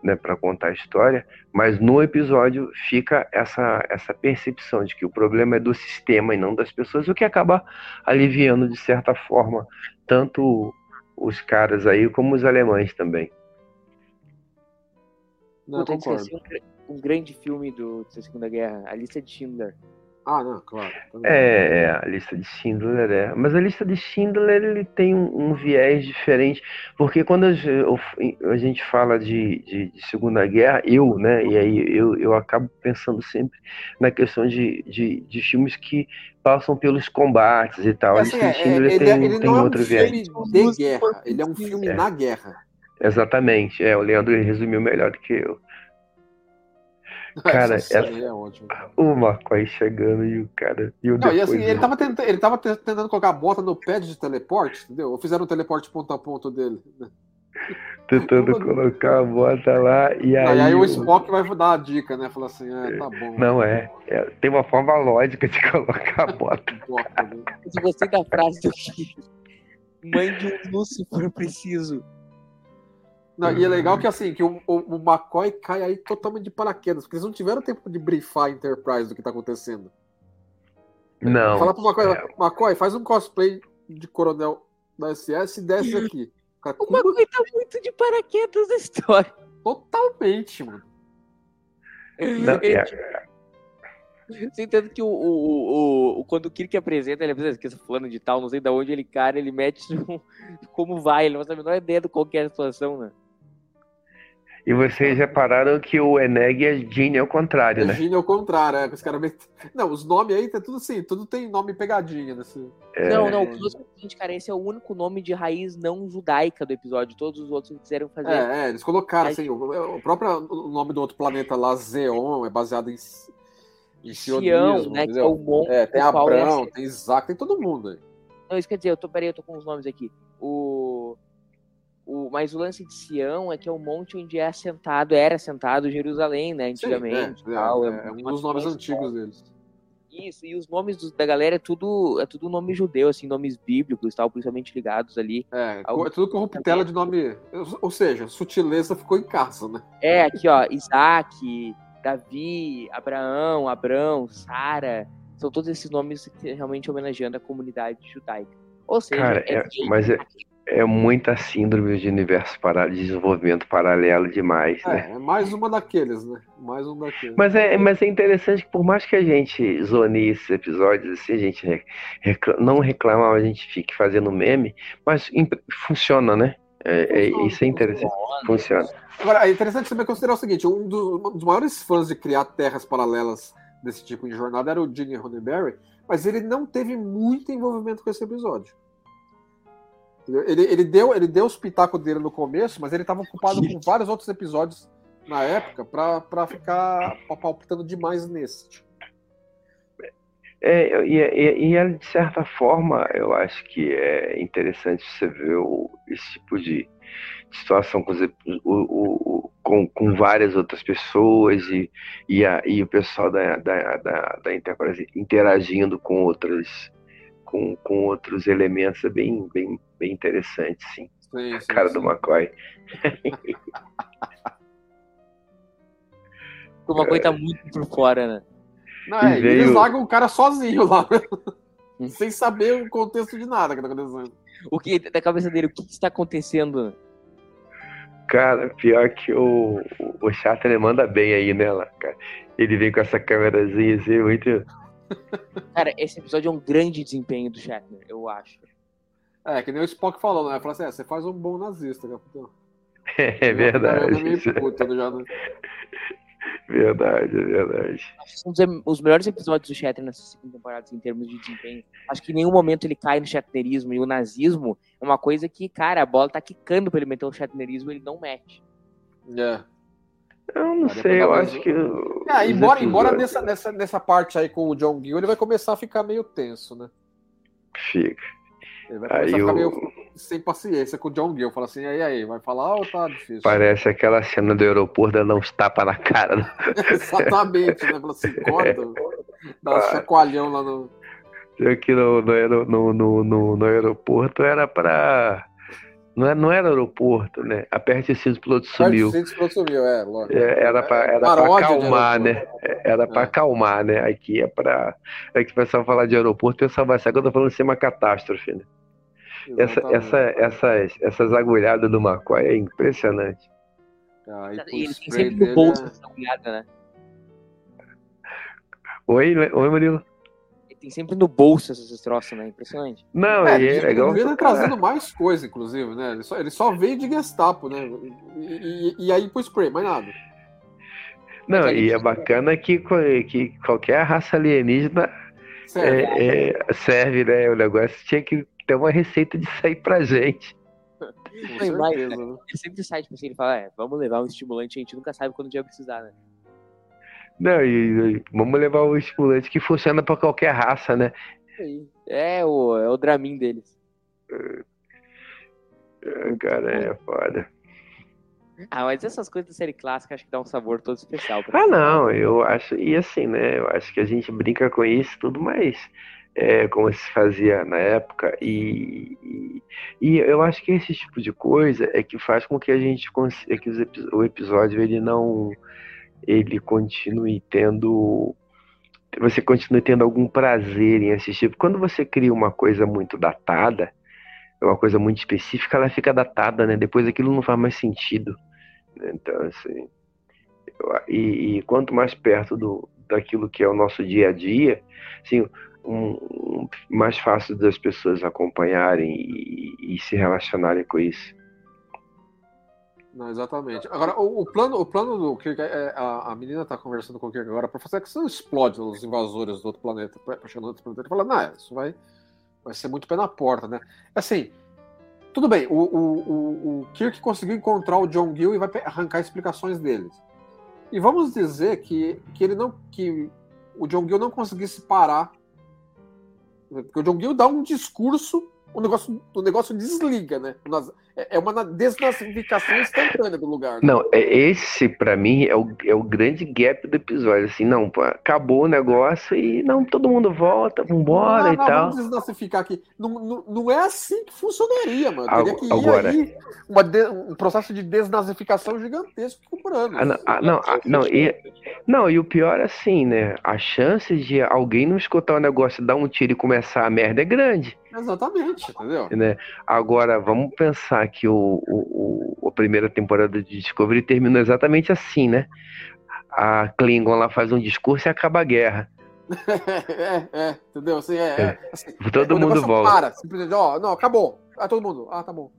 né, para contar a história, mas no episódio fica essa, essa percepção de que o problema é do sistema e não das pessoas, o que acaba aliviando, de certa forma, tanto os caras aí como os alemães também. Não, Puta, um, um grande filme do, da Segunda Guerra, A Lista de Schindler. Ah, não, claro. É, é, a lista de Schindler é. Mas a lista de Schindler ele tem um, um viés diferente, porque quando a, a gente fala de, de, de, Segunda Guerra, eu, né, e aí eu, eu acabo pensando sempre na questão de, de, de filmes que passam pelos combates e tal. Assim, a lista de Schindler é, tem, ele, ele tem não outro é um viés. De guerra, ele é um filme é. na guerra. Exatamente, é, o Leandro resumiu melhor do que eu. Cara, essa, essa... é ótimo. O McCoy chegando e o cara. E, o não, e assim, ele, tava tentando, ele tava tentando colocar a bota no pad de teleporte, entendeu? Ou fizeram o teleporte ponto a ponto dele. Né? Tentando colocar a bota lá e aí. Aí, aí o Spock vai dar a dica, né? Falar assim, é, tá bom. Não é, é, Tem uma forma lógica de colocar a bota. Se você da frase do mãe de um Lúcifer preciso. Não, e é legal que assim, que o, o, o, McCoy cai aí totalmente de paraquedas, porque eles não tiveram tempo de briefar a Enterprise do que tá acontecendo. Não. Fala pro McCoy, é... McCoy, faz um cosplay de coronel da SS e desce aqui. Cara, o como... McCoy tá muito de paraquedas na história. Totalmente, mano. Não, é... Você entende que o, o, o, o, quando o Kirk apresenta, ele apresenta que fulano de tal, não sei de onde ele, cara, ele mete no, como vai, ele não sabe a menor ideia de qualquer situação, né? E vocês repararam que o Eneg é Gene ao contrário, é né? Gene ao contrário, é. Os caras Não, os nomes aí tá tudo assim, tudo tem nome pegadinha nesse. É... Não, não, o seguinte, cara, esse é o único nome de raiz não judaica do episódio. Todos os outros quiseram fazer. É, é eles colocaram assim, o, o, próprio nome do outro planeta lá, Zeon, é baseado em. Em Sião, né? Que é o monte. É, tem Abrão, é tem Isaac, tem todo mundo aí. Não, isso quer dizer, eu tô, peraí, eu tô com os nomes aqui. O o, mas o lance de Sião é que é o monte onde é assentado, era assentado Jerusalém, né? Antigamente. Sim, é, tal, é, é, é, um dos nomes antigos deles. Isso, e os nomes dos, da galera é tudo, é tudo nome judeu, assim, nomes bíblicos, tal, principalmente ligados ali. É, ao... é tudo corruptela de nome. Ou seja, sutileza ficou em casa, né? É, aqui, ó, Isaac, Davi, Abraão, Abrão, Sara. São todos esses nomes realmente homenageando a comunidade judaica. Ou seja, Cara, é, é mas é, é muita síndrome de universo para de desenvolvimento paralelo demais, é, né? É mais uma daqueles, né? Mais um daqueles. Mas é, mas é interessante que por mais que a gente zone esses episódios, assim, a gente reclama, não reclama, a gente fique fazendo meme, mas funciona, né? É, é, isso é interessante. Funciona. Agora, é interessante também considerar o seguinte: um dos, um dos maiores fãs de criar terras paralelas desse tipo de jornada era o Gene Roddenberry, mas ele não teve muito envolvimento com esse episódio. Ele, ele, deu, ele deu os pitacos dele no começo, mas ele estava ocupado com vários outros episódios na época para ficar palpitando demais nesse. É, e, e, e, de certa forma, eu acho que é interessante você ver o, esse tipo de situação com, o, o, com, com, várias outras pessoas e, e, a, e o pessoal da, da, da, da interagindo com outras com, com outros elementos é bem, bem, bem interessante, sim. sim, sim cara sim. do McCoy. o McCoy tá muito por fora, né? Não, é, veio... eles largam o cara sozinho lá, sem saber o contexto de nada que tá acontecendo. O que da cabeça dele, o que está acontecendo? Cara, pior que o, o Charter manda bem aí nela, cara. Ele vem com essa câmerazinha assim, muito Cara, esse episódio é um grande desempenho do Shatner, eu acho. É, que nem o Spock falou, né? Falou assim, é, você faz um bom nazista, capitão. É verdade. Puta, já... Verdade, é verdade. São os melhores episódios do Shatner nessa segunda temporada, assim, em termos de desempenho. Acho que em nenhum momento ele cai no Shatnerismo e o nazismo é uma coisa que, cara, a bola tá quicando pra ele meter o Shatnerismo e ele não mete. É. Eu não sei, eu acho que. É, embora, embora nessa, nessa, nessa parte aí com o John Gill, ele vai começar a ficar meio tenso, né? Fica. Ele vai começar aí a ficar eu... meio sem paciência com o John Gill. Fala assim, aí, aí, vai falar ou tá difícil? Parece aquela cena do aeroporto dando uns tapas na cara. Né? Exatamente, né? Fala assim, corta, dá um ah. chacoalhão lá no. Aqui no, no, no, no, no aeroporto era pra não, é, não era aeroporto, né? Aperte o cinto, o piloto sumiu. Aperte o cinto, o piloto sumiu, é, lógico. É, era para era pra acalmar, né? Era para é. acalmar, né? Aqui é para. É que o pessoal falar de aeroporto, o pessoal vai achar que eu tô falando de uma catástrofe, né? Essa, essa, essas, essas agulhadas do McCoy é impressionante. Ah, e ele tem sempre no bolso é... essa agulhada, né? Oi, oi, Murilo. Ele tem sempre no bolso esses troços, né? Impressionante. Não, É, e é ele legal. estar trazendo mais coisa, inclusive, né? Ele só, ele só veio de Gestapo, né? E, e, e aí pro spray, mais nada. Não, e é bacana que, que qualquer raça alienígena Sério. é, é, serve, né? O negócio tinha que ter uma receita de sair pra gente. mais, certeza, né? Ele sempre sai, tipo assim, ele fala, é, vamos levar um estimulante, a gente nunca sabe quando o dia vai precisar, né? Não, e, e vamos levar o estimulante que funciona pra qualquer raça, né? Aí. É o, é o Dramin deles. É, Cara, é foda. Ah, mas essas coisas da série clássica acho que dá um sabor todo especial. Ah, não, eu acho, e assim, né? Eu acho que a gente brinca com isso e tudo, mas é como se fazia na época, e, e, e eu acho que esse tipo de coisa é que faz com que a gente cons- é que os o episódio ele não ele continue tendo você continue tendo algum prazer em assistir. Quando você cria uma coisa muito datada, uma coisa muito específica, ela fica datada, né? Depois aquilo não faz mais sentido. né? Então, assim, eu- e, e quanto mais perto do, daquilo que é o nosso dia a dia, assim, um, um- mais fácil das pessoas acompanharem e, e se relacionarem com isso. Não, exatamente. Agora, o, o plano, o plano do Kirk, é, a, a menina tá conversando com o Kirk agora para fazer que você explode os invasores do outro planeta, pra- chegar no outro planeta. Ele fala, não, isso vai, vai ser muito pé na porta, né? Assim, tudo bem, o, o, o, Kirk conseguiu encontrar o John Gill e vai arrancar explicações deles. E vamos dizer que, que ele não. que o John Gill não conseguisse parar. Porque o John Gill dá um discurso, o negócio, o negócio desliga, né? É é uma na- desnazificação instantânea do lugar. né? Não, é- esse pra mim é o, é o grande gap do episódio. Assim, não, acabou o negócio e não, todo mundo volta, vambora não, e não, tal. Vamos desnazificar aqui. Não, não, não é assim que funcionaria, mano. Teria que ir agora- aí uma de- um processo de desnazificação gigantesco por anos. Ah, não, ah, não, ah, não, e, não, e o pior é assim, né? A chance de alguém não escutar o negócio, dar um tiro e começar a merda é grande, Exatamente, entendeu? né? Agora, vamos pensar que o, o, a primeira temporada de Discovery termina exatamente assim, né? A Klingon lá faz um discurso e acaba a guerra. é, é, entendeu? Assim, é, é, assim, Todo o mundo volta. Para, simplesmente, ó, não, acabou. Ah, todo mundo. Ah, tá bom.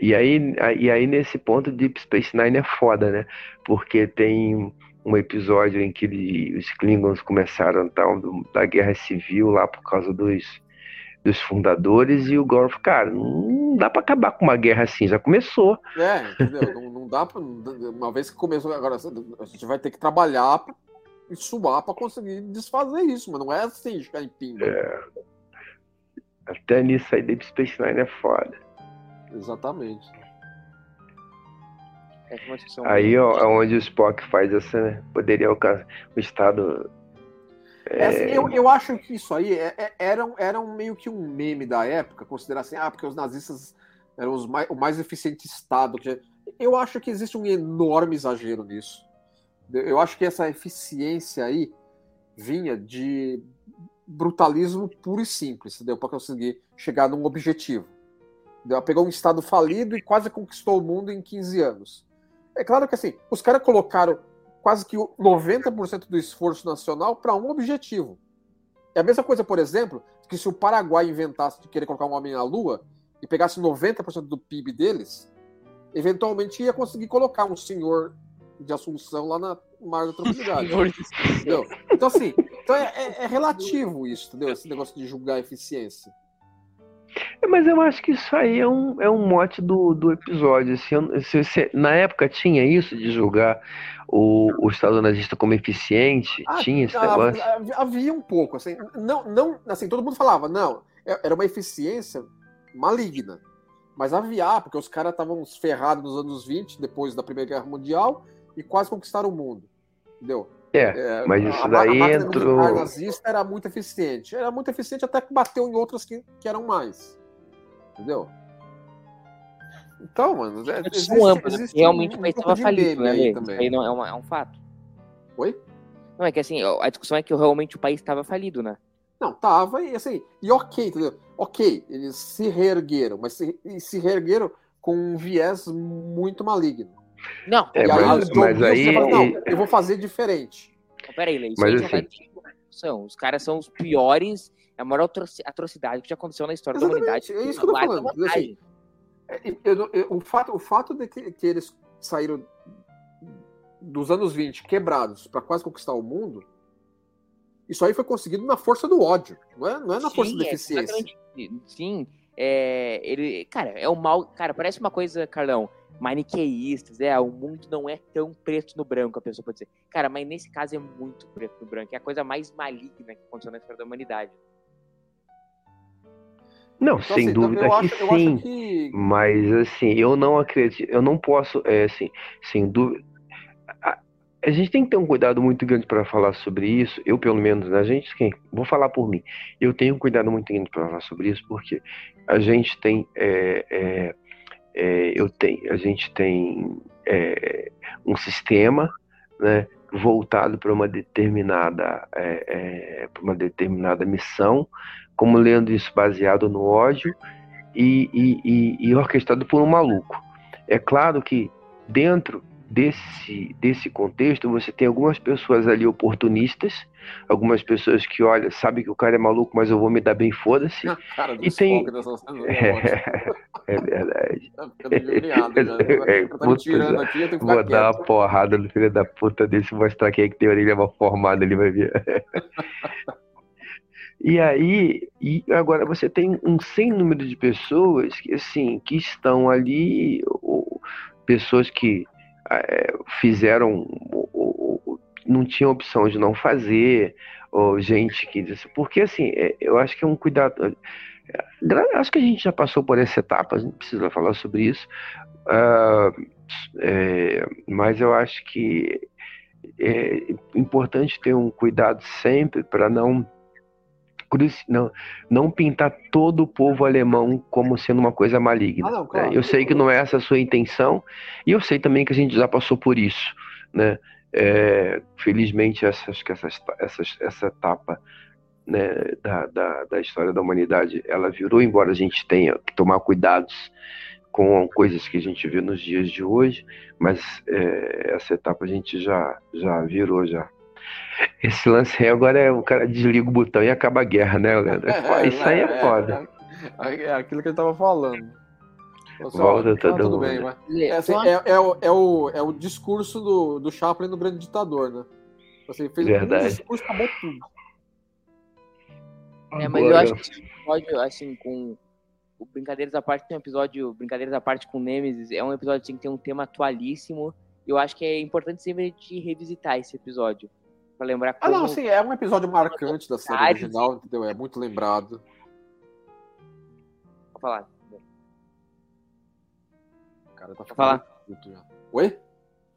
E aí, e aí, nesse ponto, Deep Space Nine é foda, né? Porque tem um episódio em que os Klingons começaram tal, da guerra civil lá por causa dos, dos fundadores e o Gorf, cara, não dá pra acabar com uma guerra assim, já começou. É, entendeu? não, não dá pra. Uma vez que começou, agora a gente vai ter que trabalhar pra- e suar pra conseguir desfazer isso, mas não é assim, ficar em pinga. Até nisso aí, Deep Space Nine é foda. Exatamente. É discussão Aí, ó, é onde o Spock faz essa, né? Poderia alcançar o estado. É, assim, eu, eu acho que isso aí é, é- era, era um meio que um meme da época, considerar assim, ah, porque os nazistas eram os mais, o mais eficiente Estado. que Eu acho que existe um enorme exagero nisso. Eu acho que essa eficiência aí vinha de brutalismo puro e simples, entendeu? Para conseguir chegar num objetivo. Entendeu? Pegou um Estado falido e quase conquistou o mundo em 15 anos. É claro que assim, os caras colocaram quase que o 90% do esforço nacional para um objetivo. É a mesma coisa, por exemplo, que se o Paraguai inventasse de querer colocar um homem na Lua e pegasse 90% do PIB deles, eventualmente ia conseguir colocar um senhor de Assunção lá na Mar da Tranquilidade. entendeu? Então, assim, então é, é- é relativo isso, entendeu? Esse negócio de julgar a eficiência. É, Mas eu acho que isso aí é um, é um mote do, do episódio. assim, eu- se você- na época tinha isso de julgar o, o Estado nazista como eficiente? Ah, tinha esse ah, negócio? havia- Havia um pouco, assim, não, não, assim, todo mundo falava, não, é- era uma eficiência maligna. Mas havia, ah, porque os caras estavam ferrados nos anos 20, depois da Primeira Guerra Mundial, e quase conquistaram o mundo. Entendeu? É, mas isso a, daí a entrou- militar nazista era muito eficiente. Era muito eficiente até que bateu em outras que, que eram mais. Entendeu? Então, mano, é- existe, né? existe realmente um- o país um estava falido, né, aí também. não é, uma- é um fato. Oi? Não, é que assim, a discussão é que realmente o país estava falido, né? Não, tava, e assim, e ok, entendeu? Ok, eles se reergueram, mas se, se reergueram com um viés muito maligno. Não, É, e aí mas- mas aí- fala, não, eu vou fazer diferente. Não, peraí, Lê, isso Mas assim- noção. Os caras são os piores, é a maior atrocidade que já aconteceu na história Exatamente, da humanidade. É isso que eu tô falando. Assim, eu, eu, o fato, o fato de que, que eles saíram dos anos 20 quebrados para quase conquistar o mundo, isso aí foi conseguido na força do ódio, não é, não é na Sim, força da é, eficiência. Sim, é, ele, cara, é o mal, cara, parece uma coisa, Carlão, maniqueístas, é, o mundo não é tão preto no branco, a pessoa pode dizer. Cara, mas nesse caso é muito preto no branco, é a coisa mais maligna que aconteceu na história da humanidade. Não, então, sem assim, dúvida que acho, sim. Que... Mas assim, eu não acredito, eu não posso, é assim, sem dúvida. A, a gente tem que ter um cuidado muito grande para falar sobre isso. Eu, pelo menos, né, a gente, quem? Vou falar por mim. Eu tenho um cuidado muito grande para falar sobre isso, porque a gente tem, é, é, é, eu tenho, a gente tem é, um sistema, né, voltado para uma determinada, é, é, para uma determinada missão como lendo isso baseado no ódio e, e, e, e orquestrado por um maluco. É claro que dentro desse, desse contexto, você tem algumas pessoas ali oportunistas, algumas pessoas que, olha, sabe que o cara é maluco, mas eu vou me dar bem, foda-se. e tem. É, é verdade. É, vou dar uma porrada no filho da puta desse, mostrar quem é que tem orelha mal formada, ele vai ver. E aí, e agora você tem um sem número de pessoas que, assim, que estão ali, ou, pessoas que é, fizeram, não tinham opção de não fazer, ou gente que disse, porque assim, é, eu acho que é um cuidado. É, acho que a gente já passou por essa etapa, a gente precisa falar sobre isso, uh, é, mas eu acho que é importante ter um cuidado sempre para não não, não pintar todo o povo alemão como sendo uma coisa maligna. Ah, não, né? claro. Eu sei que não é essa a sua intenção, e eu sei também que a gente já passou por isso. Né? É, felizmente, essa, essa, essa, essa etapa né, da, da, da, história da humanidade, ela virou, embora a gente tenha que tomar cuidados com coisas que a gente vê nos dias de hoje, mas é, essa etapa a gente já, já virou já. Esse lance aí agora é o cara desliga o botão e acaba a guerra, né, Leandro? É, isso aí é, é foda. É, é, aquilo que ele tava falando. Volta todo tudo bem, mas é, assim, é, é, o, é, o, é o discurso do, do Chaplin no Grande Ditador, né? Assim, fez Verdade. um discurso acabou tudo. É, mas Agora... eu acho que esse episódio, assim, com o Brincadeiras à parte, tem um episódio, Brincadeiras à parte com Nemesis, é um episódio assim, que tem um tema atualíssimo. Eu acho que é importante sempre a gente revisitar esse episódio Pra lembrar como... Ah, não, sim, é um episódio marcante da série original, entendeu? É muito lembrado. Vou falar. Cara tá falar. Oi?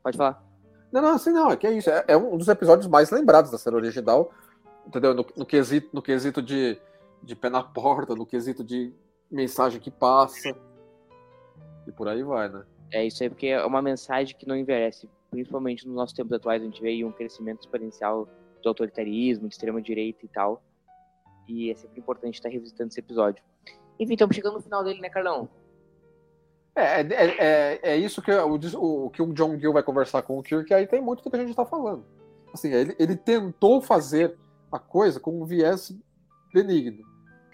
Pode falar. Não, não, assim não, é que é isso. É, é um dos episódios mais lembrados da série original, entendeu? No, no, quesito, no quesito de, de pé na porta, no quesito de mensagem que passa. E por aí vai, né? É isso aí, porque é uma mensagem que não envelhece principalmente nos nossos tempos atuais, a gente vê aí um crescimento exponencial do autoritarismo, de extrema-direita e tal. E é sempre importante estar revisitando esse episódio. Enfim, estamos chegando no final dele, né, Carlão? É, é, é, é isso que o, o, que o John Gill vai conversar com o Kirk, aí tem muito do que a gente está falando. Assim, ele, ele tentou fazer a coisa com um viés benigno,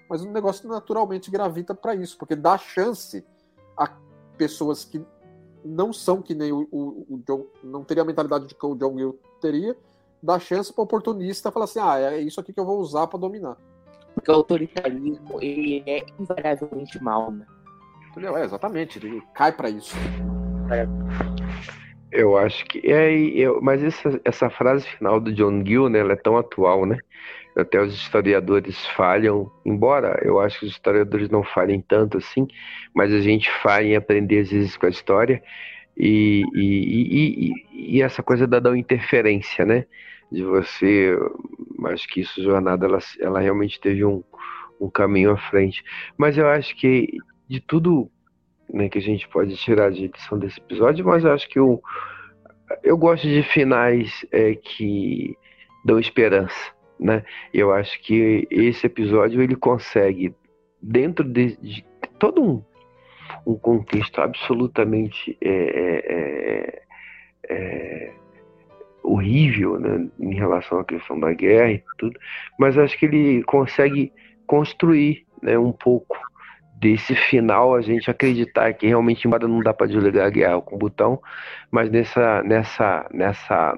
mas o negócio naturalmente gravita para isso, porque dá chance a pessoas que não são que nem o, o, o John, não teria a mentalidade de que o John Gill teria, dá chance para oportunista falar assim, ah, é isso aqui que eu vou usar para dominar. Porque o autoritarismo, ele é invariavelmente mal, né? Entendeu? É, exatamente, ele cai para isso. É. Eu acho que é, eu, mas essa, essa frase final do John Gill, né, ela é tão atual, né? Até os historiadores falham, embora eu acho que os historiadores não falhem tanto assim, mas a gente falha em aprender às vezes com a história e, e, e, e essa coisa da, da interferência, né? De você, acho que isso, jornada, ela, ela realmente teve um, um caminho à frente. Mas eu acho que de tudo né, que a gente pode tirar de edição desse episódio, mas eu acho que eu, eu gosto de finais é, que dão esperança, né? Eu acho que esse episódio ele consegue dentro de, de todo um, um contexto absolutamente é, é, é, é horrível né, em relação à questão da guerra e tudo, mas acho que ele consegue construir né, um pouco desse final a gente acreditar que realmente embora não dá para desligar a guerra com o botão, mas nessa nessa nessa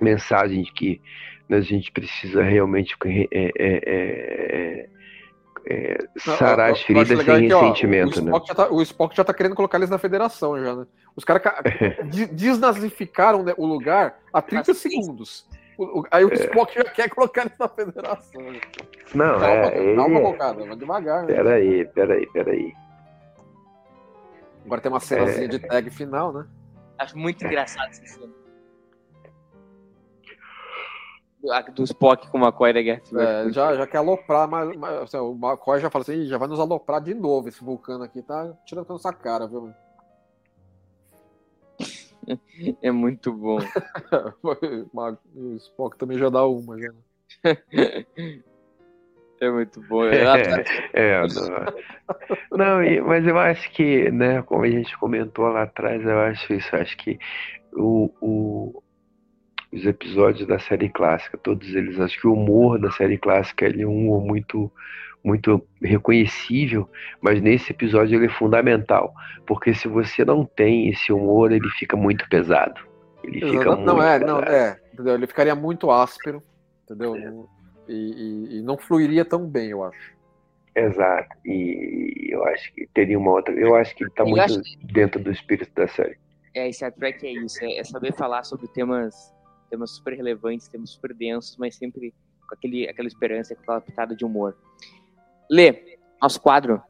mensagem de que né, a gente precisa realmente é, é, é, é, sarar as feridas sem ressentimento. o, né? Spock tá, o Spock já tá querendo colocar eles na federação já, né? Os caras desnazificaram né, o lugar há 30 segundos. Aí o Spock já quer colocar eles na federação. Né? Não, calma, é, calma, ele... bocada, vai devagar. Né? Peraí, peraí, peraí. Agora tem uma cenazinha é... de tag final, né? Acho muito engraçado essa cena. Do Spock com o McCoy da Guerra é, já, já quer aloprar, mas, mas assim, o McCoy já fala assim, já vai nos aloprar de novo esse vulcano aqui, tá tirando com nossa cara, viu? É muito bom. o Spock também já dá uma, já. É muito bom. É, é não, não, mas eu acho que, né, como a gente comentou lá atrás, eu acho isso, acho que o, o, os episódios da série clássica, todos eles, acho que o humor da série clássica ele é um humor muito muito reconhecível, mas nesse episódio ele é fundamental, porque se você não tem esse humor, ele fica muito pesado. Ele Exato. fica não, muito é, pesado. não, é, entendeu? Ele ficaria muito áspero, entendeu? É. E, e, e, não fluiria tão bem, eu acho. Exato. E eu acho que teria uma outra. Eu acho que está muito que... dentro do espírito da série. É, Star Trek é isso, é, é saber falar sobre temas, temas super relevantes, temas super densos, mas sempre com aquele, aquela esperança, com aquela pitada de humor. Lê, nosso quadro.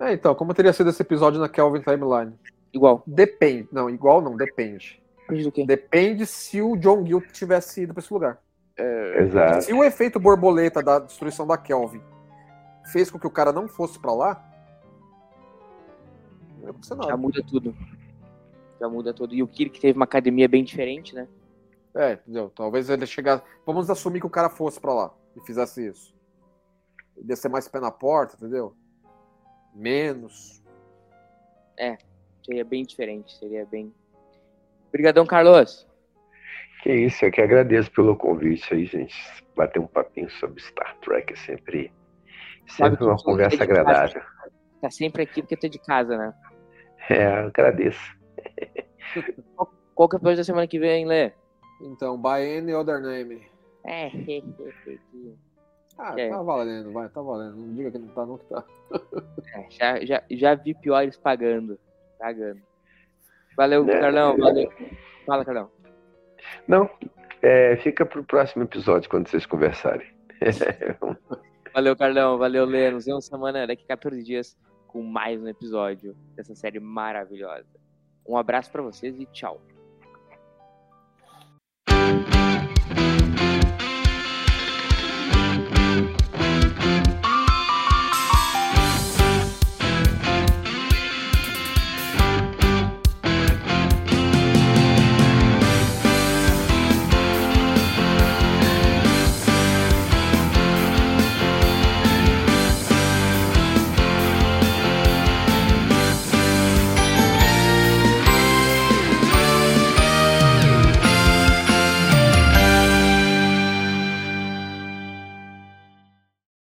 É, então, como teria sido esse episódio na Kelvin Timeline? Igual. Depende. Não, igual não, depende. Depende do quê? Depende se o John Gill tivesse ido para esse lugar. É, Exato. Se o efeito borboleta da destruição da Kelvin fez com que o cara não fosse para lá, não Já muda tudo. Já muda tudo. E o Kirk teve uma academia bem diferente, né? É, entendeu? Talvez ele chegasse. Vamos assumir que o cara fosse para lá e fizesse isso. Ser mais pé na porta, entendeu? Menos. É, seria bem diferente, seria bem. Obrigadão, Carlos. Que isso, eu que agradeço pelo convite aí, gente. Bater um papinho sobre Star Trek é sempre, sempre uma conversa agradável. Tá sempre aqui porque é de casa, né? É, agradeço. Qual que é o episódio da semana que vem, Lê? Então, by any other name. É, Ah, é. tá valendo, vai, tá valendo. Não diga que não tá, não que tá. É, já, já, já vi piores pagando. Pagando. Valeu, é. Carlão. Valeu. Fala, Carlão. Não, é, fica pro próximo episódio quando vocês conversarem. valeu, Carlão. Valeu, Lê. Nos vemos semana daqui a 14 dias com mais um episódio dessa série maravilhosa. Um abraço para vocês e tchau.